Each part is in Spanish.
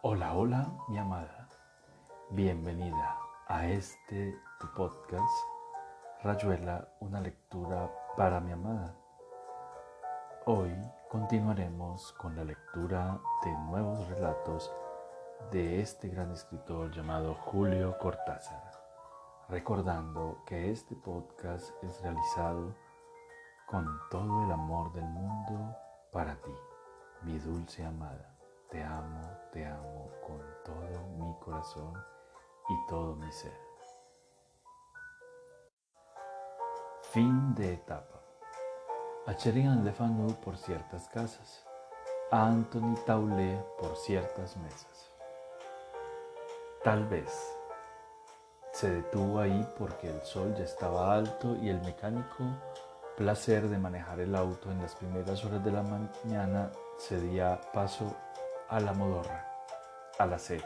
Hola, hola, mi amada. Bienvenida a este tu podcast, Rayuela, una lectura para mi amada. Hoy continuaremos con la lectura de nuevos relatos de este gran escritor llamado Julio Cortázar, recordando que este podcast es realizado con todo el amor del mundo para ti, mi dulce amada. Te amo, te amo con todo mi corazón y todo mi ser. Fin de etapa. A Cherian Le Fanu por ciertas casas. A Anthony Taulé por ciertas mesas. Tal vez se detuvo ahí porque el sol ya estaba alto y el mecánico placer de manejar el auto en las primeras horas de la mañana cedía paso a la modorra, a la sed.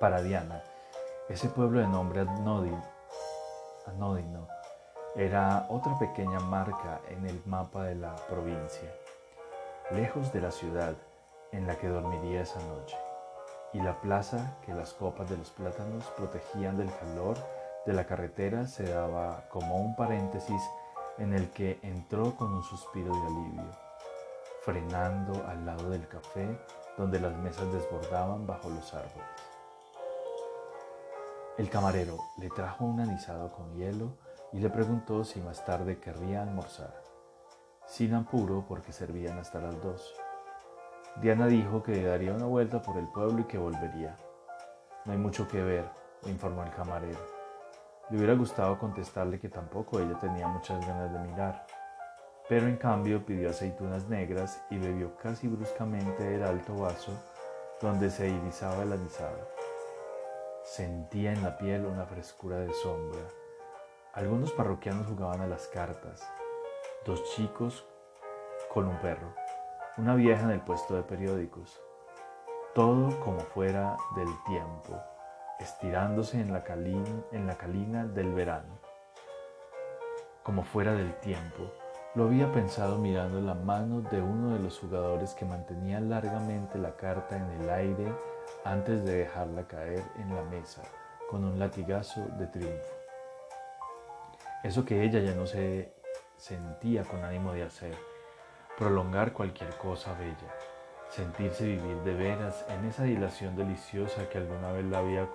Para Diana, ese pueblo de nombre anódino era otra pequeña marca en el mapa de la provincia, lejos de la ciudad en la que dormiría esa noche, y la plaza que las copas de los plátanos protegían del calor de la carretera se daba como un paréntesis en el que entró con un suspiro de alivio frenando al lado del café donde las mesas desbordaban bajo los árboles. El camarero le trajo un anisado con hielo y le preguntó si más tarde querría almorzar, sin apuro porque servían hasta las dos. Diana dijo que daría una vuelta por el pueblo y que volvería. No hay mucho que ver, le informó el camarero. Le hubiera gustado contestarle que tampoco ella tenía muchas ganas de mirar, pero en cambio pidió aceitunas negras y bebió casi bruscamente el alto vaso donde se irisaba el anisado. Sentía en la piel una frescura de sombra. Algunos parroquianos jugaban a las cartas, dos chicos con un perro, una vieja en el puesto de periódicos, todo como fuera del tiempo, estirándose en la calina del verano, como fuera del tiempo lo había pensado mirando la mano de uno de los jugadores que mantenía largamente la carta en el aire antes de dejarla caer en la mesa con un latigazo de triunfo. Eso que ella ya no se sentía con ánimo de hacer, prolongar cualquier cosa bella, sentirse vivir de veras en esa dilación deliciosa que alguna vez la había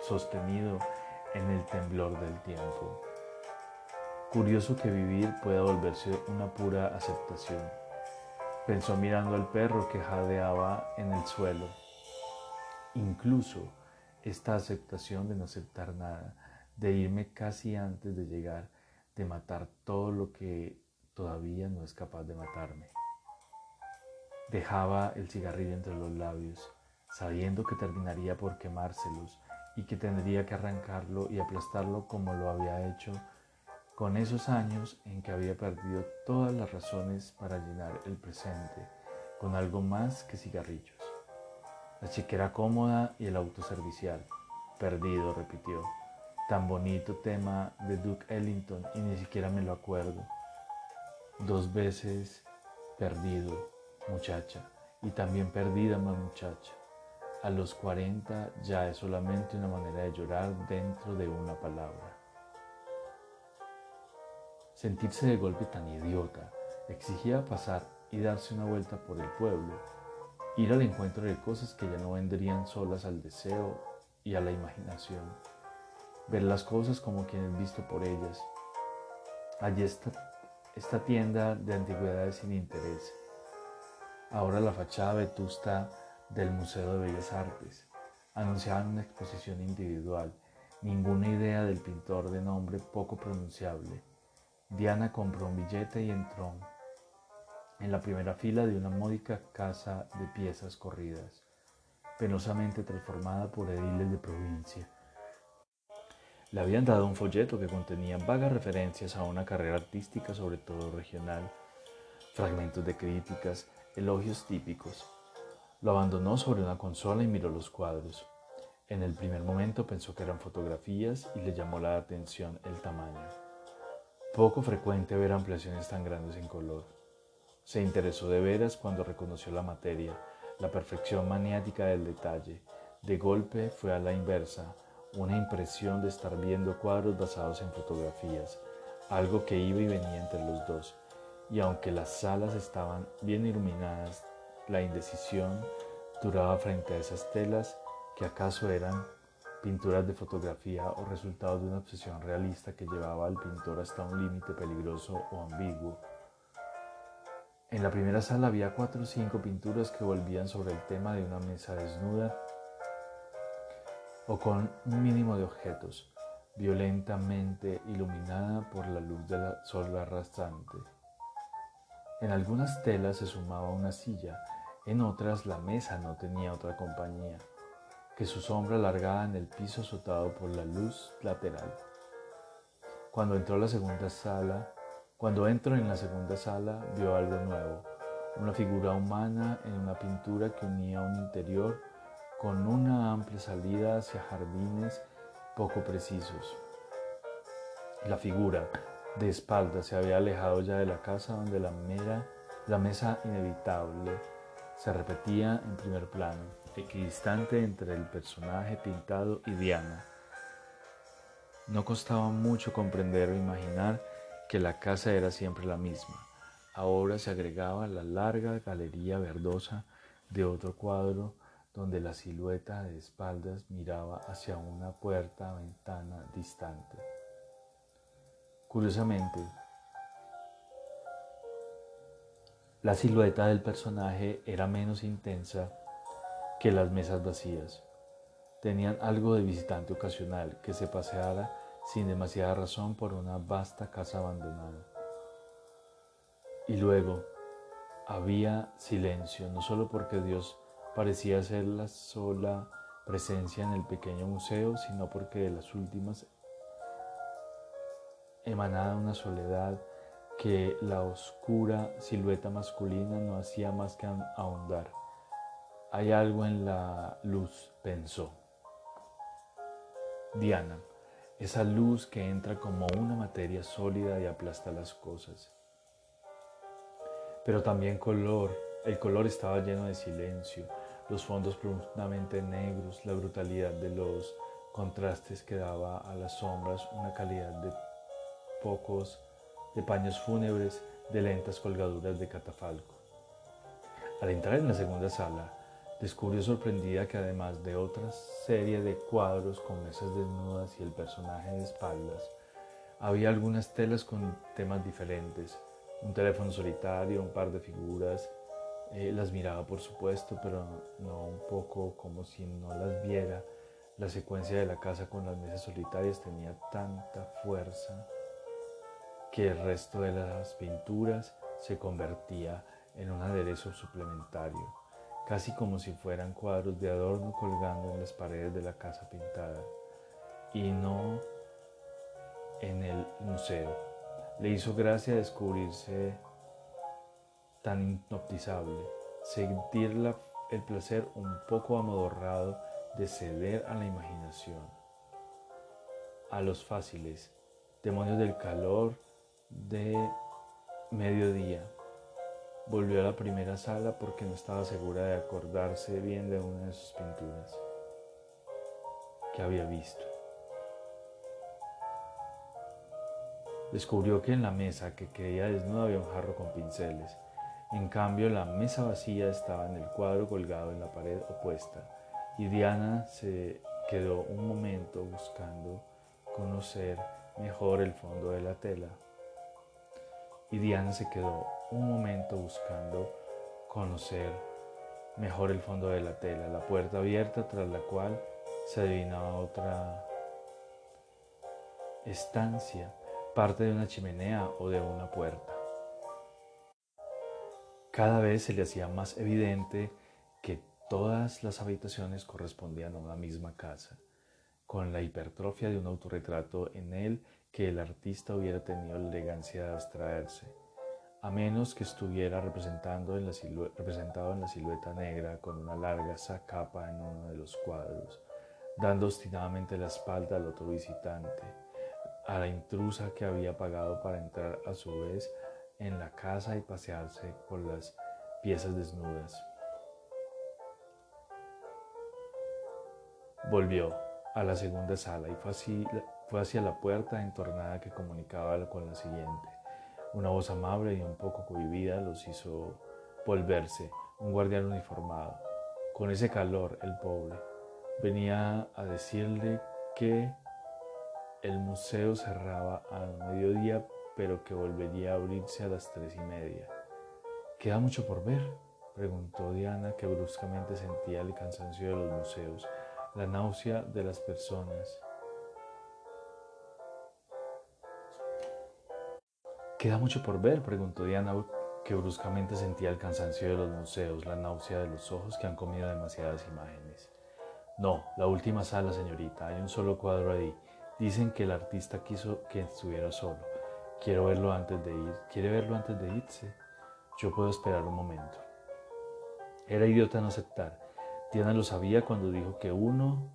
sostenido en el temblor del tiempo. Curioso que vivir pueda volverse una pura aceptación. Pensó mirando al perro que jadeaba en el suelo. Incluso esta aceptación de no aceptar nada, de irme casi antes de llegar, de matar todo lo que todavía no es capaz de matarme. Dejaba el cigarrillo entre los labios, sabiendo que terminaría por quemárselos y que tendría que arrancarlo y aplastarlo como lo había hecho con esos años en que había perdido todas las razones para llenar el presente con algo más que cigarrillos. La chiquera cómoda y el auto servicial. Perdido, repitió. Tan bonito tema de Duke Ellington y ni siquiera me lo acuerdo. Dos veces perdido, muchacha, y también perdida más muchacha. A los 40 ya es solamente una manera de llorar dentro de una palabra. Sentirse de golpe tan idiota exigía pasar y darse una vuelta por el pueblo, ir al encuentro de cosas que ya no vendrían solas al deseo y a la imaginación, ver las cosas como quienes visto por ellas. Allí está esta tienda de antigüedades sin interés, ahora la fachada vetusta del Museo de Bellas Artes, anunciaban una exposición individual, ninguna idea del pintor de nombre poco pronunciable Diana compró un billete y entró en la primera fila de una módica casa de piezas corridas, penosamente transformada por ediles de provincia. Le habían dado un folleto que contenía vagas referencias a una carrera artística, sobre todo regional, fragmentos de críticas, elogios típicos. Lo abandonó sobre una consola y miró los cuadros. En el primer momento pensó que eran fotografías y le llamó la atención el tamaño. Poco frecuente ver ampliaciones tan grandes en color. Se interesó de veras cuando reconoció la materia, la perfección maniática del detalle. De golpe fue a la inversa, una impresión de estar viendo cuadros basados en fotografías, algo que iba y venía entre los dos. Y aunque las salas estaban bien iluminadas, la indecisión duraba frente a esas telas que acaso eran pinturas de fotografía o resultado de una obsesión realista que llevaba al pintor hasta un límite peligroso o ambiguo. En la primera sala había cuatro o cinco pinturas que volvían sobre el tema de una mesa desnuda o con un mínimo de objetos, violentamente iluminada por la luz del sol arrastrante. En algunas telas se sumaba una silla, en otras la mesa no tenía otra compañía que su sombra alargada en el piso azotado por la luz lateral. Cuando entró cuando entró en la segunda sala, vio algo nuevo, una figura humana en una pintura que unía un interior con una amplia salida hacia jardines poco precisos. La figura, de espaldas, se había alejado ya de la casa donde la, mera, la mesa inevitable se repetía en primer plano, equidistante entre el personaje pintado y Diana. No costaba mucho comprender o imaginar que la casa era siempre la misma. Ahora se agregaba la larga galería verdosa de otro cuadro donde la silueta de espaldas miraba hacia una puerta ventana distante. Curiosamente, la silueta del personaje era menos intensa que las mesas vacías. Tenían algo de visitante ocasional que se paseara sin demasiada razón por una vasta casa abandonada. Y luego había silencio, no solo porque Dios parecía ser la sola presencia en el pequeño museo, sino porque de las últimas emanaba una soledad que la oscura silueta masculina no hacía más que ahondar. Hay algo en la luz, pensó. Diana, esa luz que entra como una materia sólida y aplasta las cosas. Pero también color, el color estaba lleno de silencio, los fondos profundamente negros, la brutalidad de los contrastes que daba a las sombras una calidad de pocos, de paños fúnebres, de lentas colgaduras de catafalco. Al entrar en la segunda sala, descubrió sorprendida que además de otra serie de cuadros con mesas desnudas y el personaje de espaldas, había algunas telas con temas diferentes, un teléfono solitario, un par de figuras, eh, las miraba por supuesto, pero no un poco como si no las viera. La secuencia de la casa con las mesas solitarias tenía tanta fuerza que el resto de las pinturas se convertía en un aderezo suplementario, casi como si fueran cuadros de adorno colgando en las paredes de la casa pintada, y no en el museo. Le hizo gracia descubrirse tan hipnotizable, sentir el placer un poco amodorrado de ceder a la imaginación, a los fáciles, demonios del calor de mediodía. Volvió a la primera sala porque no estaba segura de acordarse bien de una de sus pinturas que había visto. Descubrió que en la mesa que creía desnuda había un jarro con pinceles en cambio, la mesa vacía estaba en el cuadro colgado en la pared opuesta y Diana se quedó un momento buscando conocer mejor el fondo de la tela. Y Diana se quedó un momento buscando conocer mejor el fondo de la tela, la puerta abierta tras la cual se adivinaba otra estancia, parte de una chimenea o de una puerta. Cada vez se le hacía más evidente que todas las habitaciones correspondían a una misma casa, con la hipertrofia de un autorretrato en él que el artista hubiera tenido la elegancia de abstraerse, a menos que estuviera representado en, la silueta negra con una larga sacapa en uno de los cuadros, dando obstinadamente la espalda al otro visitante, a la intrusa que había pagado para entrar a su vez en la casa y pasearse por las piezas desnudas. Volvió a la segunda sala y fue, fue hacia la puerta entornada que comunicaba con la siguiente. Una voz amable y un poco cohibida los hizo volverse, un guardián uniformado. Con ese calor, el pobre, venía a decirle que el museo cerraba al mediodía, pero que volvería a abrirse a las tres y media. ¿Queda mucho por ver? preguntó Diana, que bruscamente sentía el cansancio de los museos, la náusea de las personas. ¿Queda mucho por ver? preguntó Diana, que bruscamente sentía el cansancio de los museos, la náusea de los ojos que han comido demasiadas imágenes. No, la última sala, señorita, hay un solo cuadro ahí. Dicen que el artista quiso que estuviera solo. Quiero verlo antes de ir. ¿Quiere verlo antes de irse? Yo puedo esperar un momento. Era idiota no aceptar. Diana lo sabía cuando dijo que uno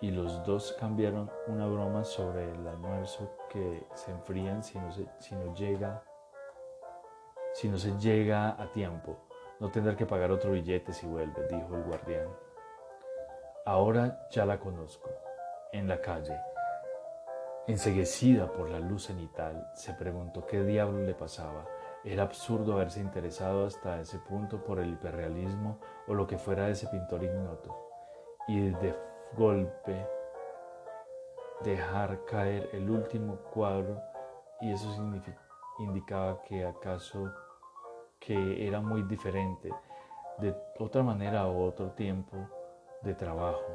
y los dos cambiaron una broma sobre el almuerzo que se enfrían si no, se, si no llega si no se llega a tiempo. No tendrá que pagar otro billete si vuelve, dijo el guardián. Ahora ya la conozco. En la calle, enseguecida por la luz cenital, se preguntó qué diablo le pasaba era absurdo haberse interesado hasta ese punto por el hiperrealismo o lo que fuera de ese pintor ignoto, y de golpe dejar caer el último cuadro y eso indicaba que acaso que era muy diferente de otra manera o otro tiempo de trabajo.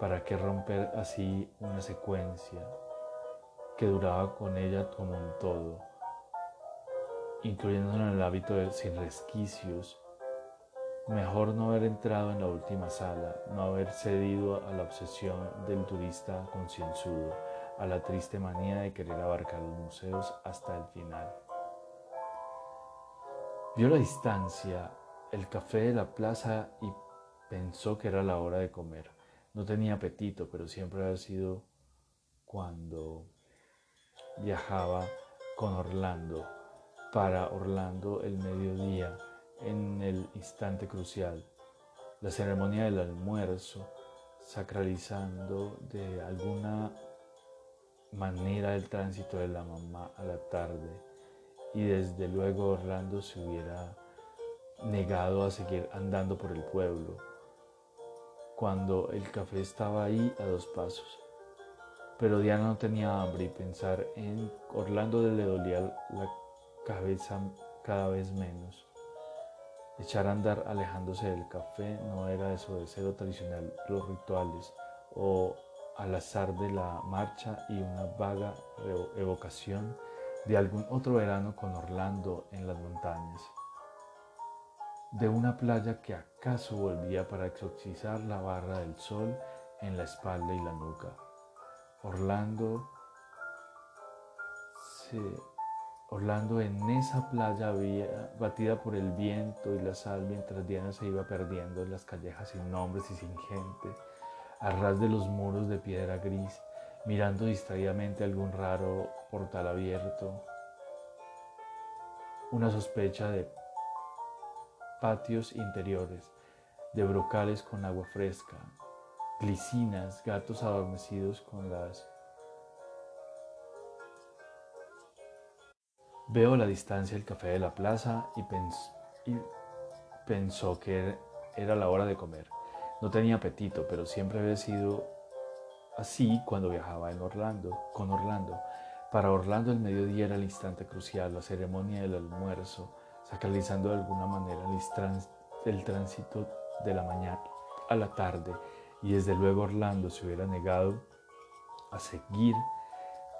¿Para qué romper así una secuencia que duraba con ella como un todo? incluyendo en el hábito de sin resquicios. Mejor no haber entrado en la última sala, no haber cedido a la obsesión del turista concienzudo, a la triste manía de querer abarcar los museos hasta el final. Vio la distancia, el café de la plaza y pensó que era la hora de comer. No tenía apetito, pero siempre había sido cuando viajaba con Orlando para Orlando el mediodía en el instante crucial, la ceremonia del almuerzo, sacralizando de alguna manera el tránsito de la mamá a la tarde y desde luego Orlando se hubiera negado a seguir andando por el pueblo cuando el café estaba ahí a dos pasos. Pero Diana no tenía hambre y pensar en Orlando le dolía la cabeza cada vez menos. Echar a andar alejándose del café no era desobedecer o tradicional los rituales o al azar de la marcha y una vaga evocación de algún otro verano con Orlando en las montañas, de una playa que acaso volvía para exorcizar la barra del sol en la espalda y la nuca. Orlando se Orlando en esa playa había, batida por el viento y la sal mientras Diana se iba perdiendo en las callejas sin nombres y sin gente, a ras de los muros de piedra gris, mirando distraídamente algún raro portal abierto. Una sospecha de patios interiores, de brocales con agua fresca, glicinas, gatos adormecidos con las Veo la distancia el café de la plaza y, pensó que era la hora de comer. No tenía apetito, pero siempre había sido así cuando viajaba en Orlando, con Orlando. Para Orlando el mediodía era el instante crucial, la ceremonia del almuerzo, sacralizando de alguna manera el tránsito de la mañana a la tarde, y desde luego Orlando se hubiera negado a seguir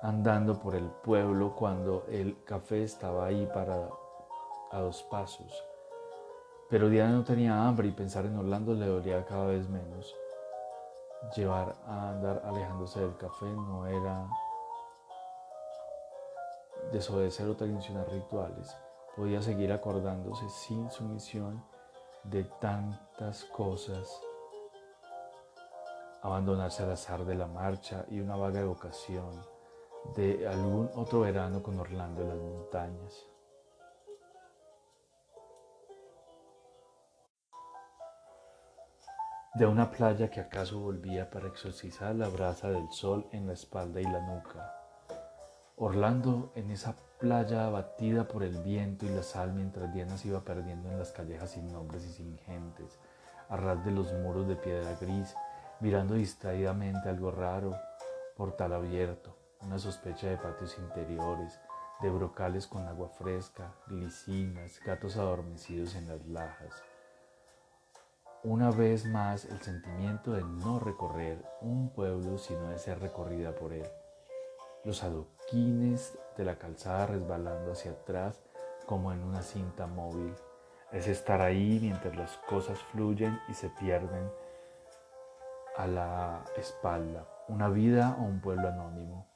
andando por el pueblo cuando el café estaba ahí para a dos pasos. Pero Diana no tenía hambre y pensar en Orlando le dolía cada vez menos. Llevar a andar alejándose del café no era desobedecer o tradicionar rituales. Podía seguir acordándose sin sumisión de tantas cosas. Abandonarse al azar de la marcha y una vaga evocación de algún otro verano con Orlando en las montañas. de una playa que acaso volvía para exorcizar la brasa del sol en la espalda y la nuca. Orlando en esa playa abatida por el viento y la sal mientras Diana se iba perdiendo en las callejas sin nombres y sin gentes, a ras de los muros de piedra gris, mirando distraídamente algo raro, portal abierto, una sospecha de patios interiores, de brocales con agua fresca, glicinas, gatos adormecidos en las lajas. Una vez más el sentimiento de no recorrer un pueblo sino de ser recorrida por él. Los adoquines de la calzada resbalando hacia atrás como en una cinta móvil. Es estar ahí mientras las cosas fluyen y se pierden a la espalda. Una vida o un pueblo anónimo.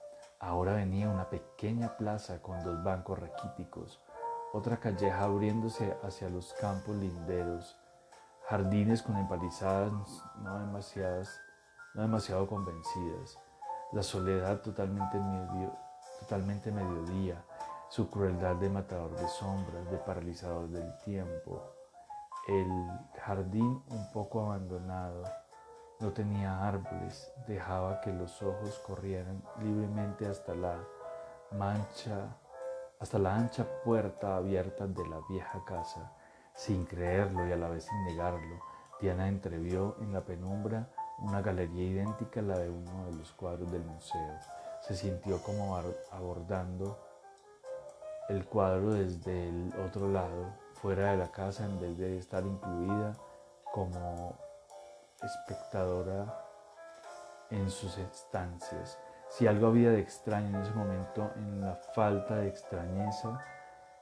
Ahora venía una pequeña plaza con dos bancos raquíticos, otra calleja abriéndose hacia los campos linderos, jardines con empalizadas no, demasiadas, no demasiado convencidas, la soledad totalmente, totalmente mediodía, su crueldad de matador de sombras, de paralizador del tiempo, el jardín un poco abandonado, no tenía árboles, dejaba que los ojos corrieran libremente hasta la mancha, hasta la ancha puerta abierta de la vieja casa. Sin creerlo y a la vez sin negarlo, Diana entrevió en la penumbra una galería idéntica a la de uno de los cuadros del museo. Se sintió como abordando el cuadro desde el otro lado, fuera de la casa, en vez de estar incluida como espectadora en sus estancias. Si algo había de extraño en ese momento, en la falta de extrañeza,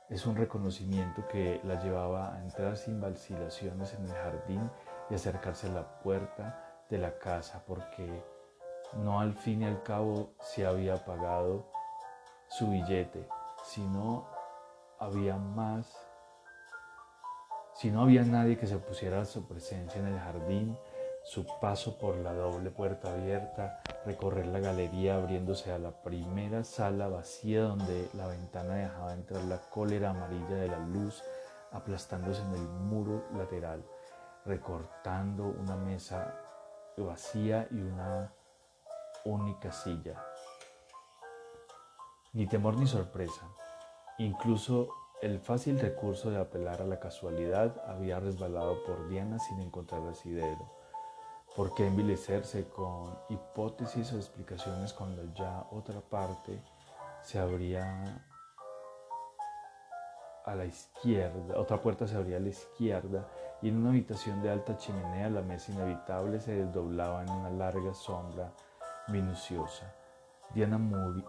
es un reconocimiento que la llevaba a entrar sin vacilaciones en el jardín y acercarse a la puerta de la casa, porque no al fin y al cabo se había pagado su billete, sino había más, si no había nadie que se pusiera a su presencia en el jardín, su paso por la doble puerta abierta, recorrer la galería abriéndose a la primera sala vacía donde la ventana dejaba entrar la cólera amarilla de la luz aplastándose en el muro lateral, recortando una mesa vacía y una única silla. Ni temor ni sorpresa. Incluso el fácil recurso de apelar a la casualidad había resbalado por Diana sin encontrar asidero. ¿Por qué envilecerse con hipótesis o explicaciones cuando ya otra parte se abría a la izquierda, otra puerta se abría a la izquierda y en una habitación de alta chimenea la mesa inevitable se desdoblaba en una larga sombra minuciosa. Diana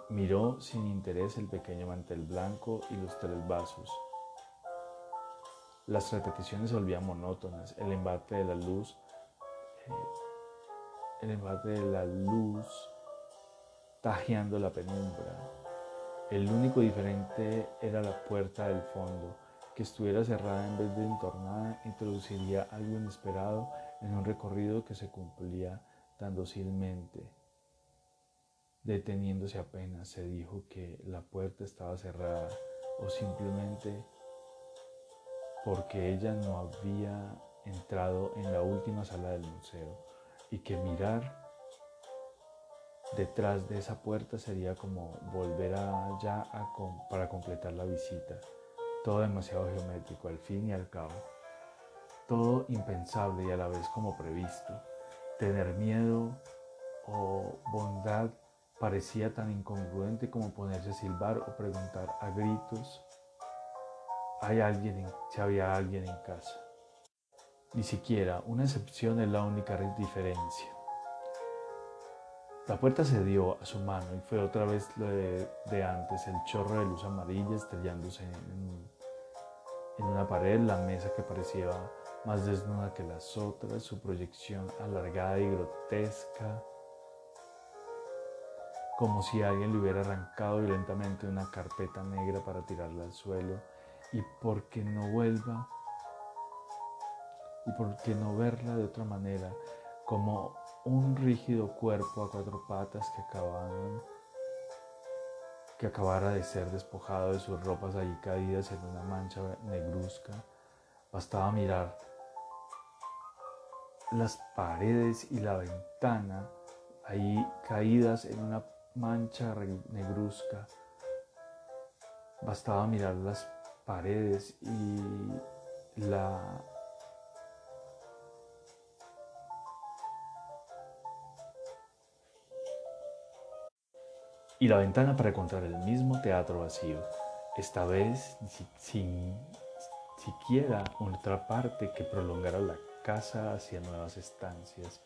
miró sin interés el pequeño mantel blanco y los tres vasos. Las repeticiones volvían monótonas, el embate de la luz el embate de la luz tajeando la penumbra. El único diferente era la puerta del fondo, que estuviera cerrada en vez de entornada introduciría algo inesperado en un recorrido que se cumplía tan dócilmente. Deteniéndose apenas, se dijo que la puerta estaba cerrada o simplemente porque ella no había entrado en la última sala del museo y que mirar detrás de esa puerta sería como volver allá para completar la visita. Todo demasiado geométrico al fin y al cabo. Todo impensable y a la vez como previsto. Tener miedo o bondad parecía tan incongruente como ponerse a silbar o preguntar a gritos ¿hay alguien si había alguien en casa. Ni siquiera una excepción es la única diferencia. La puerta se dio a su mano y fue otra vez lo de, antes, el chorro de luz amarilla estrellándose en, en una pared, la mesa que parecía más desnuda que las otras, su proyección alargada y grotesca, como si alguien le hubiera arrancado violentamente una carpeta negra para tirarla al suelo y porque no vuelva y por qué no verla de otra manera, como un rígido cuerpo a cuatro patas que acababan que acabara de ser despojado de sus ropas allí caídas en una mancha negruzca. Bastaba mirar las paredes y la ventana ahí caídas en una mancha negruzca. Bastaba mirar las paredes y la y la ventana para encontrar el mismo teatro vacío, esta vez sin siquiera otra parte que prolongara la casa hacia nuevas estancias.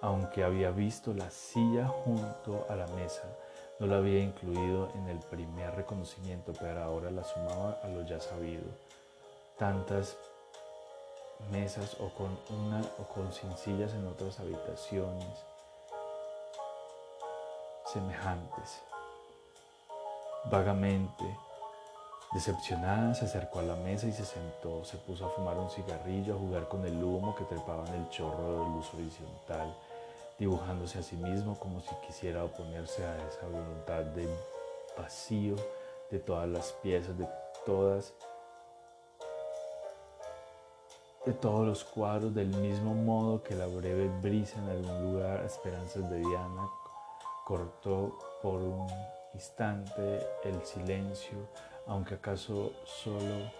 Aunque había visto la silla junto a la mesa, no la había incluido en el primer reconocimiento, pero ahora la sumaba a lo ya sabido. Tantas mesas o con una o con sin sillas en otras habitaciones semejantes. Vagamente, decepcionada, se acercó a la mesa y se sentó. Se puso a fumar un cigarrillo, a jugar con el humo que trepaba en el chorro de luz horizontal, dibujándose a sí mismo como si quisiera oponerse a esa voluntad de vacío de todas las piezas, de todas de todos los cuadros del mismo modo que la breve brisa en algún lugar, esperanzas de Diana, cortó por un instante el silencio, aunque acaso solo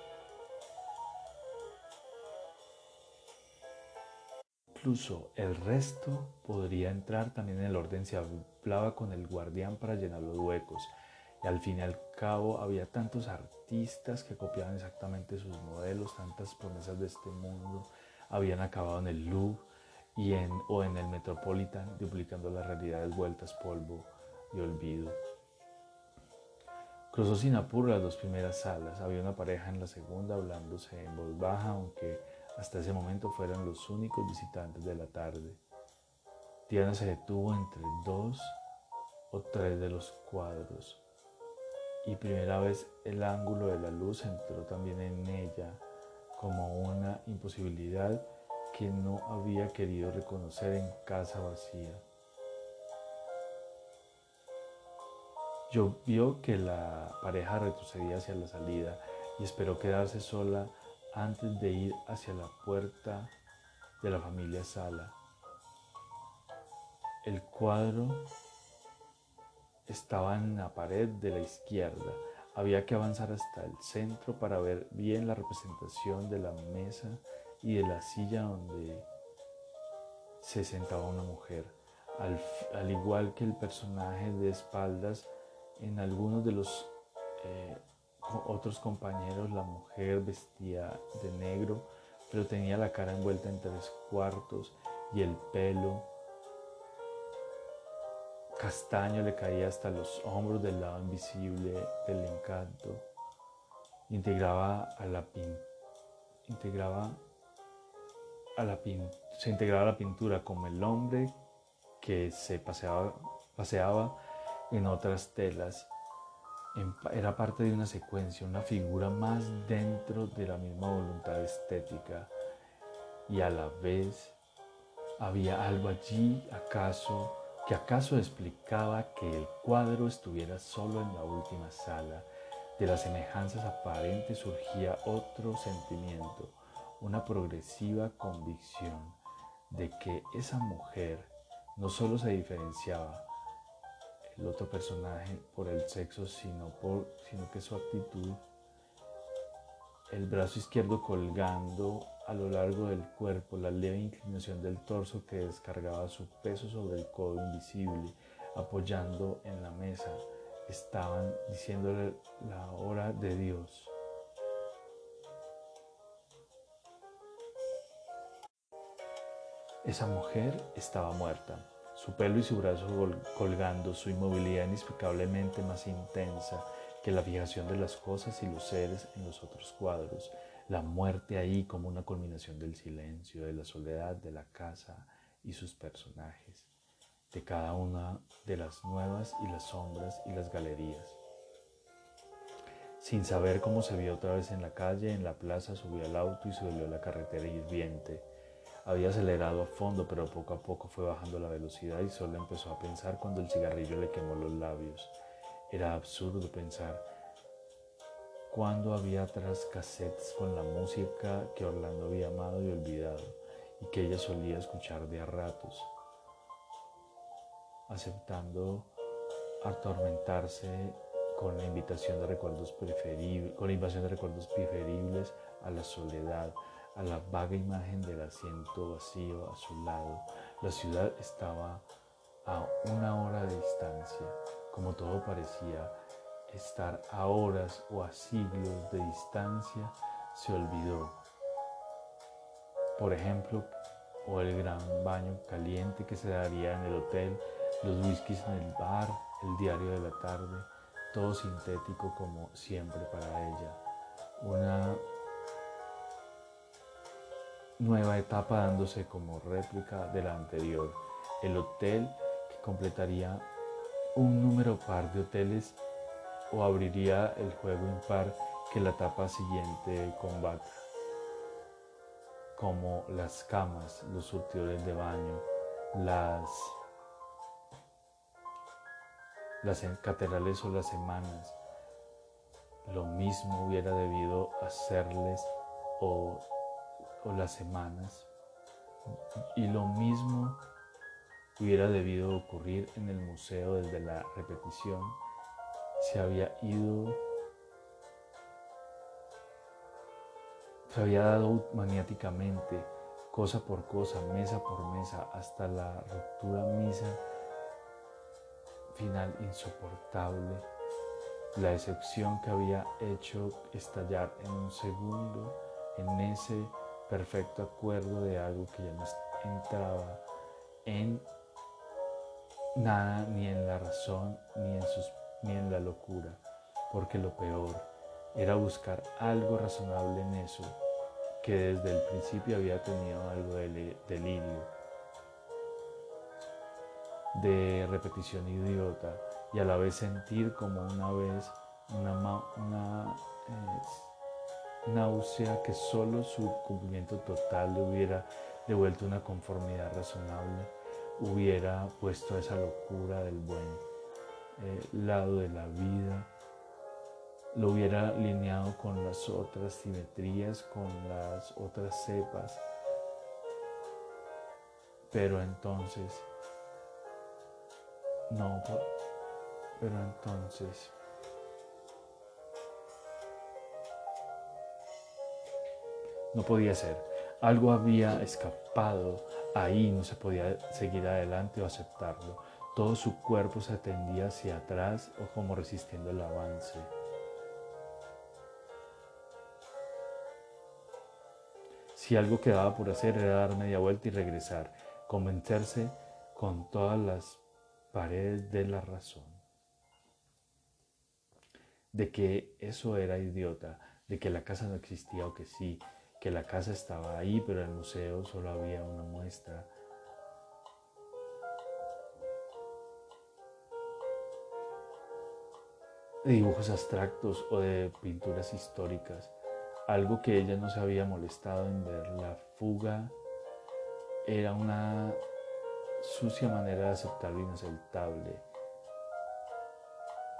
incluso el resto podría entrar también en el orden si hablaba con el guardián para llenar los huecos. Y al fin y al cabo había tantos artistas que copiaban exactamente sus modelos, tantas promesas de este mundo habían acabado en el Louvre y en, o en el Metropolitan, duplicando las realidades vueltas polvo y olvido. Cruzó sin apuro las dos primeras salas. Había una pareja en la segunda hablándose en voz baja, aunque hasta ese momento fueran los únicos visitantes de la tarde. Diana se detuvo entre dos o tres de los cuadros y primera vez el ángulo de la luz entró también en ella como una imposibilidad que no había querido reconocer en casa vacía. Yo vio que la pareja retrocedía hacia la salida y esperó quedarse sola antes de ir hacia la puerta de la familia Sala. El cuadro estaba en la pared de la izquierda. Había que avanzar hasta el centro para ver bien la representación de la mesa y de la silla donde se sentaba una mujer. Al, igual que el personaje de espaldas, en algunos de los eh, otros compañeros la mujer vestía de negro, pero tenía la cara envuelta en tres cuartos y el pelo castaño le caía hasta los hombros del lado invisible del encanto. Integraba a la integraba a la se integraba a la pintura como el hombre que se paseaba, paseaba en otras telas. Era parte de una secuencia, una figura más dentro de la misma voluntad estética. Y a la vez había algo allí, acaso, que acaso explicaba que el cuadro estuviera solo en la última sala. De las semejanzas aparentes surgía otro sentimiento, una progresiva convicción de que esa mujer no solo se diferenciaba el otro personaje por el sexo, sino, por, sino que su actitud, el brazo izquierdo colgando a lo largo del cuerpo, la leve inclinación del torso que descargaba su peso sobre el codo invisible, apoyando en la mesa, estaban diciéndole la hora de Dios. Esa mujer estaba muerta, su pelo y su brazo colgando, su inmovilidad inexplicablemente más intensa que la fijación de las cosas y los seres en los otros cuadros, la muerte ahí como una culminación del silencio, de la soledad de la casa y sus personajes, de cada una de las nuevas y las sombras y las galerías. Sin saber cómo se vio otra vez en la calle, en la plaza, subió al auto y subió a la carretera hirviente. Había acelerado a fondo, pero poco a poco fue bajando la velocidad y solo empezó a pensar cuando el cigarrillo le quemó los labios. Era absurdo pensar cuando había atrás cassettes con la música que Orlando había amado y olvidado, y que ella solía escuchar de a ratos, aceptando atormentarse con la invitación de recuerdos preferibles, con la invasión de recuerdos preferibles a la soledad, a la vaga imagen del asiento vacío a su lado. La ciudad estaba a una hora de distancia, como todo parecía estar a horas o a siglos de distancia, se olvidó. Por ejemplo, o el gran baño caliente que se daría en el hotel, los whiskies en el bar, el diario de la tarde, todo sintético como siempre para ella. Una nueva etapa dándose como réplica de la anterior. El hotel que completaría un número par de hoteles o abriría el juego impar que la etapa siguiente combate, como las camas, los surtidores de baño, las, las catedrales o las semanas. Lo mismo hubiera debido hacerles o o las semanas. Y lo mismo hubiera debido ocurrir en el museo desde la repetición. Se había ido, se había dado maniáticamente, cosa por cosa, mesa por mesa, hasta la ruptura misa final insoportable, la excepción que había hecho estallar en un segundo en ese perfecto acuerdo de algo que ya no entraba en nada, ni en la razón, ni en, sus, ni en la locura, porque lo peor era buscar algo razonable en eso, que desde el principio había tenido algo de delirio, de repetición idiota, y a la vez sentir como una vez una, una eh, náusea que solo su cumplimiento total le hubiera devuelto una conformidad razonable, hubiera puesto esa locura del buen eh, lado de la vida, lo hubiera alineado con las otras simetrías, con las otras cepas. Pero entonces, no, pero entonces No podía ser. Algo había escapado ahí, no se podía seguir adelante o aceptarlo. Todo su cuerpo se tendía hacia atrás o como resistiendo el avance. Si algo quedaba por hacer era dar media vuelta y regresar, convencerse con todas las paredes de la razón de que eso era idiota, de que la casa no existía o que sí, que la casa estaba ahí, pero el museo solo había una muestra. de dibujos abstractos o de pinturas históricas, algo que ella no se había molestado en ver. La fuga era una sucia manera de aceptar lo inaceptable.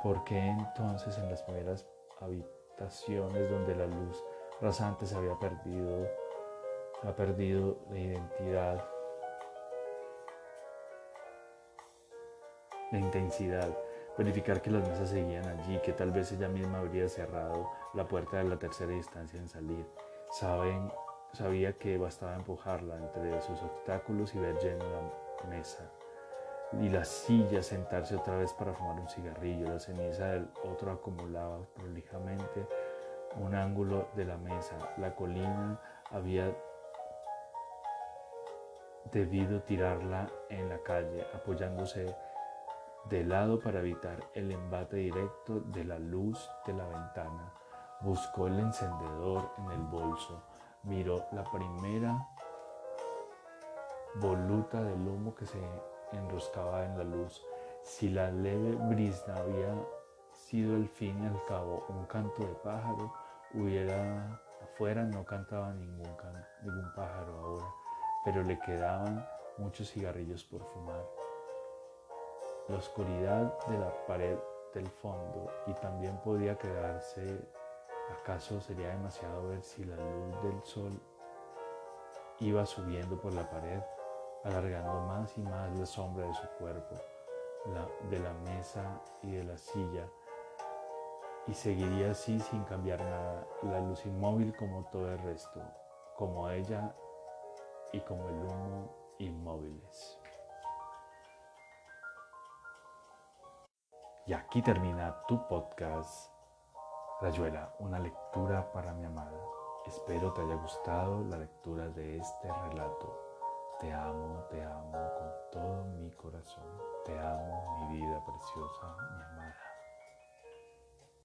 ¿Por qué entonces en las primeras habitaciones donde la luz rasante se había perdido, ha perdido la identidad, la intensidad, verificar que las mesas seguían allí, que tal vez ella misma habría cerrado la puerta de la tercera distancia en salir. Saben, sabía que bastaba empujarla entre sus obstáculos y ver lleno la mesa y la silla, sentarse otra vez para fumar un cigarrillo. La ceniza del otro acumulaba prolijamente un ángulo de la mesa. La colina había debido tirarla en la calle, apoyándose de lado para evitar el embate directo de la luz de la ventana. Buscó el encendedor en el bolso, miró la primera voluta del humo que se enroscaba en la luz. Si la leve brisna había sido el fin y al cabo un canto de pájaro, hubiera afuera no cantaba ningún, ningún pájaro ahora, pero le quedaban muchos cigarrillos por fumar. La oscuridad de la pared del fondo y también podía quedarse, acaso sería demasiado ver si la luz del sol iba subiendo por la pared, alargando más y más la sombra de su cuerpo, de la mesa y de la silla, y seguiría así sin cambiar nada, la luz inmóvil como todo el resto, como ella y como el humo inmóviles. Y aquí termina tu podcast, Rayuela, una lectura para mi amada. Espero te haya gustado la lectura de este relato. Te amo, te amo con todo mi corazón. Te amo, mi vida preciosa, mi amada.